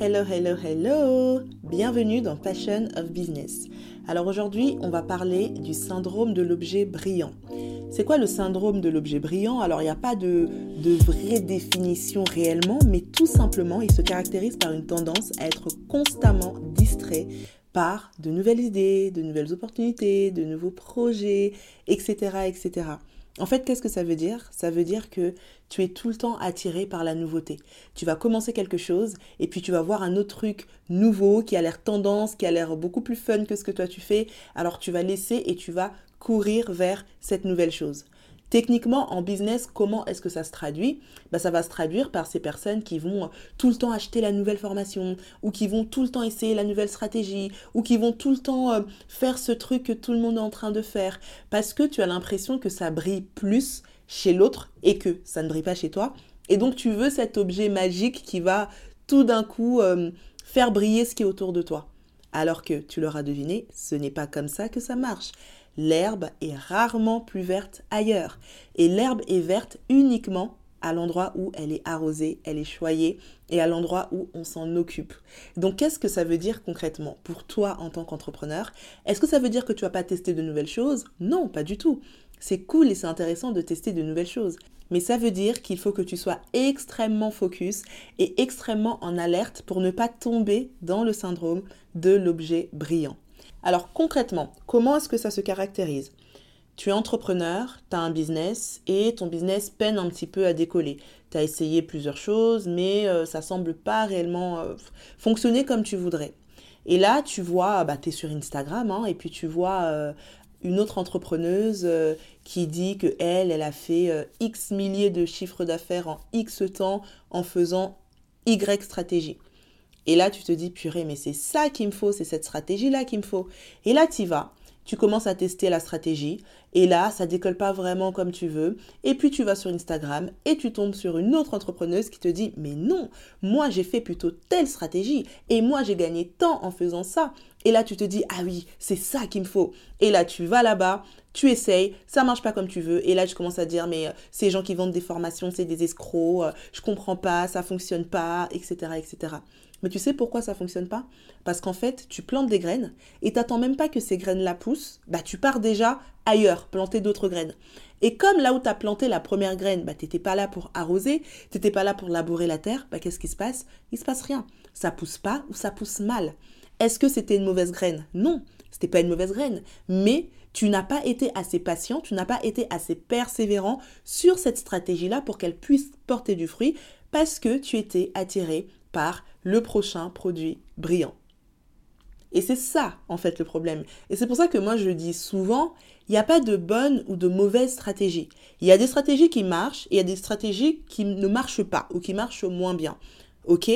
Hello, hello, hello Bienvenue dans Passion of Business. Alors aujourd'hui, on va parler du syndrome de l'objet brillant. C'est quoi le syndrome de l'objet brillant? Alors il n'y a pas de, de vraie définition réellement, mais tout simplement, il se caractérise par une tendance à être constamment distrait par de nouvelles idées, de nouvelles opportunités, de nouveaux projets, etc. etc. En fait, qu'est-ce que ça veut dire? Ça veut dire que tu es tout le temps attiré par la nouveauté. Tu vas commencer quelque chose et puis tu vas voir un autre truc nouveau qui a l'air tendance, qui a l'air beaucoup plus fun que ce que toi tu fais. Alors tu vas laisser et tu vas courir vers cette nouvelle chose. Techniquement, en business, comment est-ce que ça se traduit? Bah, Ça va se traduire par ces personnes qui vont tout le temps acheter la nouvelle formation, ou qui vont tout le temps essayer la nouvelle stratégie, ou qui vont tout le temps euh, faire ce truc que tout le monde est en train de faire, parce que tu as l'impression que ça brille plus chez l'autre et que ça ne brille pas chez toi. Et donc tu veux cet objet magique qui va tout d'un coup euh, faire briller ce qui est autour de toi. Alors que, tu l'auras deviné, ce n'est pas comme ça que ça marche l'herbe est rarement plus verte ailleurs. Et l'herbe est verte uniquement à l'endroit où elle est arrosée, elle est choyée et à l'endroit où on s'en occupe. Donc qu'est-ce que ça veut dire concrètement pour toi en tant qu'entrepreneur? Est-ce que ça veut dire que tu vas pas tester de nouvelles choses? Non, pas du tout. C'est cool et c'est intéressant de tester de nouvelles choses. Mais ça veut dire qu'il faut que tu sois extrêmement focus et extrêmement en alerte pour ne pas tomber dans le syndrome de l'objet brillant. Alors concrètement, comment est-ce que ça se caractérise? Tu es entrepreneur, tu as un business et ton business peine un petit peu à décoller. Tu as essayé plusieurs choses, mais euh, ça semble pas réellement euh, fonctionner comme tu voudrais. Et là, tu vois, bah, tu es sur Instagram, hein, et puis tu vois euh, une autre entrepreneuse qui dit que elle, elle a fait X milliers de chiffres d'affaires en X temps en faisant Y stratégie. Et là, tu te dis, purée, mais c'est ça qu'il me faut, c'est cette stratégie-là qu'il me faut. Et là, tu vas, tu commences à tester la stratégie, et là, ça décolle pas vraiment comme tu veux. Et puis, tu vas sur Instagram et tu tombes sur une autre entrepreneuse qui te dit, mais non, moi, j'ai fait plutôt telle stratégie, et moi, j'ai gagné tant en faisant ça. Et là, tu te dis, ah oui, c'est ça qu'il me faut. Et là, tu vas là-bas, tu essayes, ça marche pas comme tu veux. Et là, tu commences à dire, mais euh, ces gens qui vendent des formations, c'est des escrocs, euh, je comprends pas, ça fonctionne pas, etc., etc. Mais tu sais pourquoi ça fonctionne pas? Parce qu'en fait, tu plantes des graines et t'attends même pas que ces graines-là poussent, bah tu pars déjà ailleurs, planter d'autres graines. Et comme là où tu as planté la première graine, bah t'étais pas là pour arroser, t'étais pas là pour labourer la terre, bah qu'est-ce qui se passe? Il se passe rien. Ça pousse pas ou ça pousse mal. Est-ce que c'était une mauvaise graine? Non, c'était pas une mauvaise graine, mais tu n'as pas été assez patient, tu n'as pas été assez persévérant sur cette stratégie-là pour qu'elle puisse porter du fruit parce que tu étais attiré par le prochain produit brillant. Et c'est ça, en fait, le problème. Et c'est pour ça que moi, je dis souvent, il n'y a pas de bonne ou de mauvaise stratégie. Il y a des stratégies qui marchent et il y a des stratégies qui ne marchent pas ou qui marchent moins bien. OK?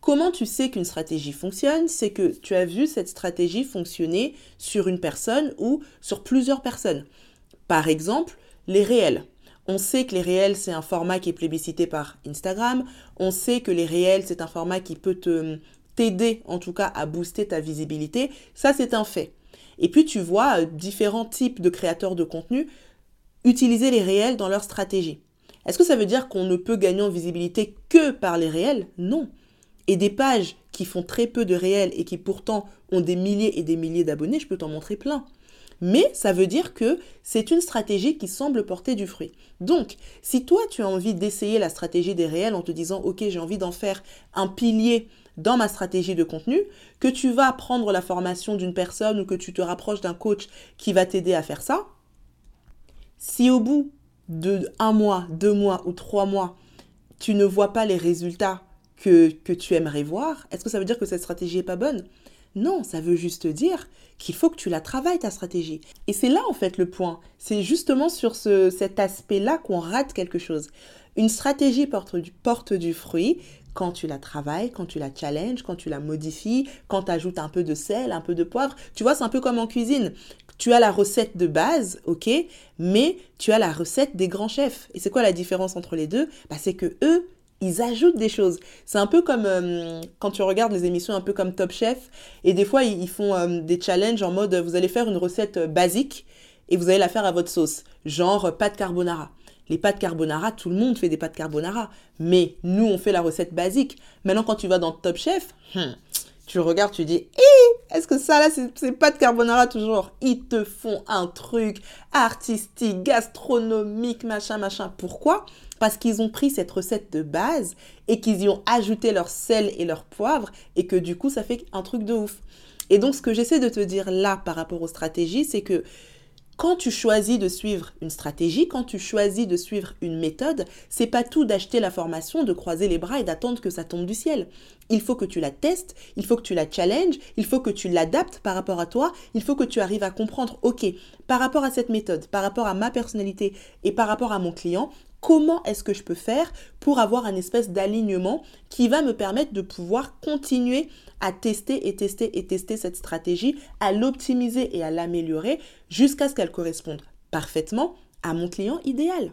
Comment tu sais qu'une stratégie fonctionne? C'est que tu as vu cette stratégie fonctionner sur une personne ou sur plusieurs personnes. Par exemple, les réels. On sait que les réels, c'est un format qui est plébiscité par Instagram. On sait que les réels, c'est un format qui peut t'aider en tout cas à booster ta visibilité. Ça, c'est un fait. Et puis, tu vois euh, différents types de créateurs de contenu utiliser les réels dans leur stratégie. Est-ce que ça veut dire qu'on ne peut gagner en visibilité que par les réels? Non. Et des pages qui font très peu de réels et qui pourtant ont des milliers et des milliers d'abonnés, je peux t'en montrer plein mais ça veut dire que c'est une stratégie qui semble porter du fruit. Donc, si toi tu as envie d'essayer la stratégie des réels en te disant OK, j'ai envie d'en faire un pilier dans ma stratégie de contenu, que tu vas prendre la formation d'une personne ou que tu te rapproches d'un coach qui va t'aider à faire ça, si au bout de un mois, deux mois ou trois mois, tu ne vois pas les résultats que, que tu aimerais voir, est-ce que ça veut dire que cette stratégie n'est pas bonne? Non, ça veut juste dire qu'il faut que tu la travailles, ta stratégie. Et c'est là, en fait, le point. C'est justement sur ce, cet aspect-là qu'on rate quelque chose. Une stratégie porte du, porte du fruit quand tu la travailles, quand tu la challenges, quand tu la modifies, quand tu ajoutes un peu de sel, un peu de poivre. Tu vois, c'est un peu comme en cuisine. Tu as la recette de base, ok, mais tu as la recette des grands chefs. Et c'est quoi la différence entre les deux? Bah, C'est que eux, ils ajoutent des choses. C'est un peu comme euh, quand tu regardes les émissions un peu comme Top Chef, et des fois ils, font euh, des challenges en mode vous allez faire une recette euh, basique et vous allez la faire à votre sauce, genre pâte carbonara. Les pâtes carbonara, tout le monde fait des pâtes carbonara. Mais nous, on fait la recette basique. Maintenant, quand tu vas dans Top Chef, hmm, tu regardes, tu dis, eh, est-ce que ça là, c'est pas de carbonara toujours? Ils te font un truc artistique, gastronomique, machin, machin. Pourquoi? Parce qu'ils ont pris cette recette de base et qu'ils y ont ajouté leur sel et leur poivre et que du coup, ça fait un truc de ouf. Et donc, ce que j'essaie de te dire là par rapport aux stratégies, c'est que quand tu choisis de suivre une stratégie, quand tu choisis de suivre une méthode, c'est pas tout d'acheter la formation, de croiser les bras et d'attendre que ça tombe du ciel. Il faut que tu la testes, il faut que tu la challenges, il faut que tu l'adaptes par rapport à toi, il faut que tu arrives à comprendre, ok, par rapport à cette méthode, par rapport à ma personnalité et par rapport à mon client, comment est-ce que je peux faire pour avoir un espèce d'alignement qui va me permettre de pouvoir continuer à tester et tester et tester cette stratégie, à l'optimiser et à l'améliorer jusqu'à ce qu'elle corresponde parfaitement à mon client idéal.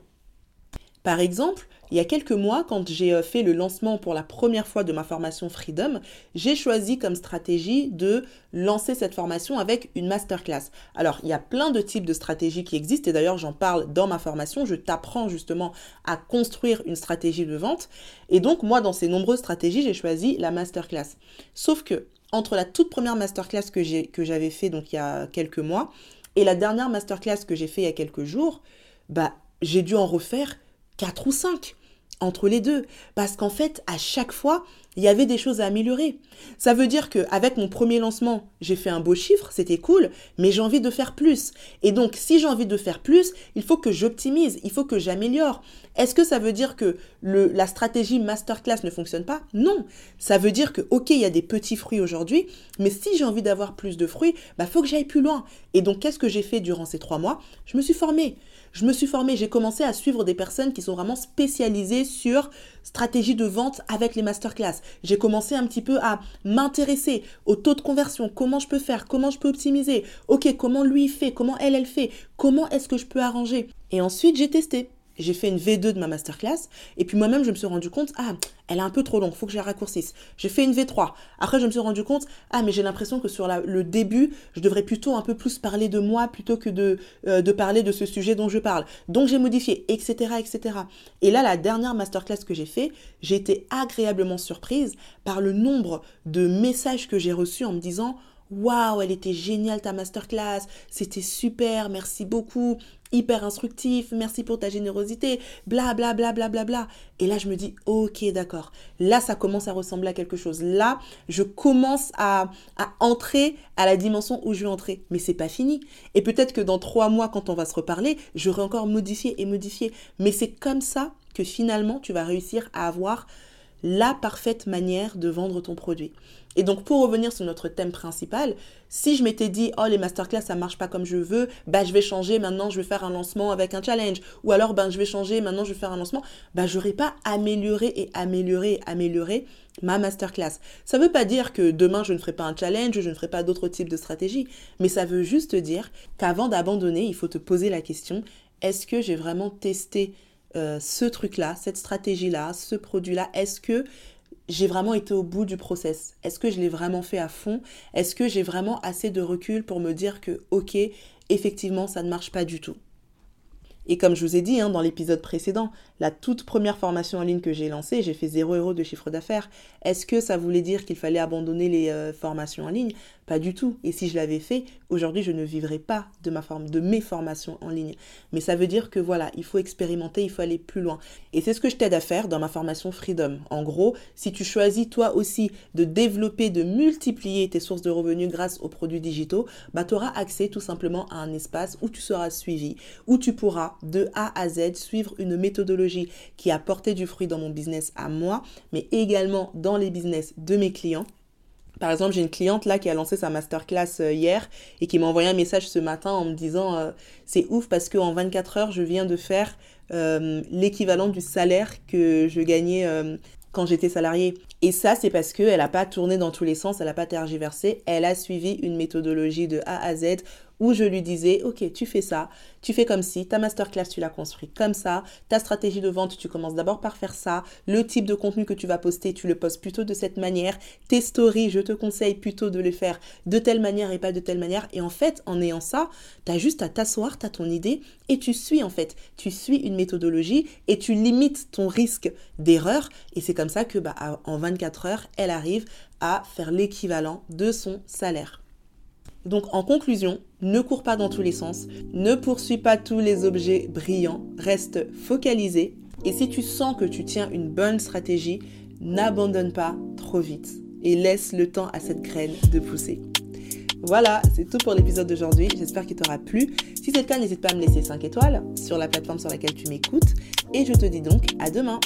Par exemple, il y a quelques mois, quand j'ai euh, fait le lancement pour la première fois de ma formation Freedom, j'ai choisi comme stratégie de lancer cette formation avec une masterclass. Alors, il y a plein de types de stratégies qui existent et d'ailleurs, j'en parle dans ma formation. Je t'apprends justement à construire une stratégie de vente. Et donc, moi, dans ces nombreuses stratégies, j'ai choisi la masterclass. Sauf que, entre la toute première masterclass que j'avais fait donc il y a quelques mois et la dernière masterclass que j'ai fait il y a quelques jours, bah, j'ai dû en refaire 4 ou 5 entre les deux. Parce qu'en fait, à chaque fois, il y avait des choses à améliorer. Ça veut dire qu'avec mon premier lancement, j'ai fait un beau chiffre, c'était cool, mais j'ai envie de faire plus. Et donc, si j'ai envie de faire plus, il faut que j'optimise, il faut que j'améliore. Est-ce que ça veut dire que la stratégie masterclass ne fonctionne pas? Non. Ça veut dire que, ok, il y a des petits fruits aujourd'hui, mais si j'ai envie d'avoir plus de fruits, bah, faut que j'aille plus loin. Et donc, qu'est-ce que j'ai fait durant ces trois mois? Je me suis formée. Je me suis formée, j'ai commencé à suivre des personnes qui sont vraiment spécialisées sur stratégie de vente avec les masterclass. J'ai commencé un petit peu à m'intéresser au taux de conversion, comment je peux faire, comment je peux optimiser? OK, comment lui fait, comment elle elle fait, comment est-ce que je peux arranger? Et ensuite, j'ai testé j'ai fait une V2 de ma masterclass et puis moi-même je me suis rendu compte ah elle est un peu trop longue faut que je la raccourcisse. J'ai fait une V3 après je me suis rendu compte ah mais j'ai l'impression que sur le début je devrais plutôt un peu plus parler de moi plutôt que de, euh, de parler de ce sujet dont je parle. Donc j'ai modifié etc etc et là la dernière masterclass que j'ai fait j'ai été agréablement surprise par le nombre de messages que j'ai reçus en me disant Waouh, elle était géniale ta masterclass, c'était super, merci beaucoup, hyper instructif, merci pour ta générosité, bla bla bla bla bla bla. Et là, je me dis, ok, d'accord. Là, ça commence à ressembler à quelque chose. Là, je commence à, entrer à la dimension où je vais entrer. Mais c'est pas fini. Et peut-être que dans trois mois, quand on va se reparler, j'aurai encore modifié et modifié. Mais c'est comme ça que finalement, tu vas réussir à avoir la parfaite manière de vendre ton produit. Et donc, pour revenir sur notre thème principal, si je m'étais dit, oh, les masterclass, ça marche pas comme je veux, bah, je vais changer, maintenant, je vais faire un lancement avec un challenge. Ou alors, ben, je vais changer, maintenant, je vais faire un lancement. Bah, j'aurais pas amélioré et amélioré et amélioré ma masterclass. Ça veut pas dire que demain, je ne ferai pas un challenge, je ne ferai pas d'autres types de stratégies. Mais ça veut juste dire qu'avant d'abandonner, il faut te poser la question, est-ce que j'ai vraiment testé euh, ce truc-là, cette stratégie-là, ce produit-là, est-ce que j'ai vraiment été au bout du process? Est-ce que je l'ai vraiment fait à fond? Est-ce que j'ai vraiment assez de recul pour me dire que, ok, effectivement, ça ne marche pas du tout? Et comme je vous ai dit hein, dans l'épisode précédent, la toute première formation en ligne que j'ai lancée, j'ai fait 0 euros de chiffre d'affaires. Est-ce que ça voulait dire qu'il fallait abandonner les euh, formations en ligne? Pas du tout. Et si je l'avais fait, aujourd'hui, je ne vivrais pas de, ma forme, de mes formations en ligne. Mais ça veut dire que voilà, il faut expérimenter, il faut aller plus loin. Et c'est ce que je t'aide à faire dans ma formation Freedom. En gros, si tu choisis toi aussi de développer, de multiplier tes sources de revenus grâce aux produits digitaux, bah, tu auras accès tout simplement à un espace où tu seras suivi, où tu pourras de A à Z suivre une méthodologie qui a porté du fruit dans mon business à moi, mais également dans les business de mes clients. Par exemple, j'ai une cliente là qui a lancé sa masterclass euh, hier et qui m'a envoyé un message ce matin en me disant euh, c'est ouf parce qu'en 24 heures, je viens de faire euh, l'équivalent du salaire que je gagnais quand j'étais salariée. Et ça, c'est parce qu'elle n'a pas tourné dans tous les sens, elle n'a pas tergiversé, elle a suivi une méthodologie de A à Z où je lui disais, ok, tu fais ça, tu fais comme si, ta masterclass, tu l'as construit comme ça, ta stratégie de vente, tu commences d'abord par faire ça, le type de contenu que tu vas poster, tu le postes plutôt de cette manière, tes stories, je te conseille plutôt de les faire de telle manière et pas de telle manière. Et en fait, en ayant ça, tu as juste à t'asseoir, tu as ton idée et tu suis en fait, tu suis une méthodologie et tu limites ton risque d'erreur. Et c'est comme ça que bah, en 24 heures, elle arrive à faire l'équivalent de son salaire. Donc en conclusion, ne cours pas dans tous les sens, ne poursuis pas tous les objets brillants, reste focalisé et si tu sens que tu tiens une bonne stratégie, n'abandonne pas trop vite et laisse le temps à cette graine de pousser. Voilà, c'est tout pour l'épisode d'aujourd'hui. J'espère qu'il t'aura plu. Si c'est le cas, n'hésite pas à me laisser 5 étoiles sur la plateforme sur laquelle tu m'écoutes. Et je te dis donc à demain.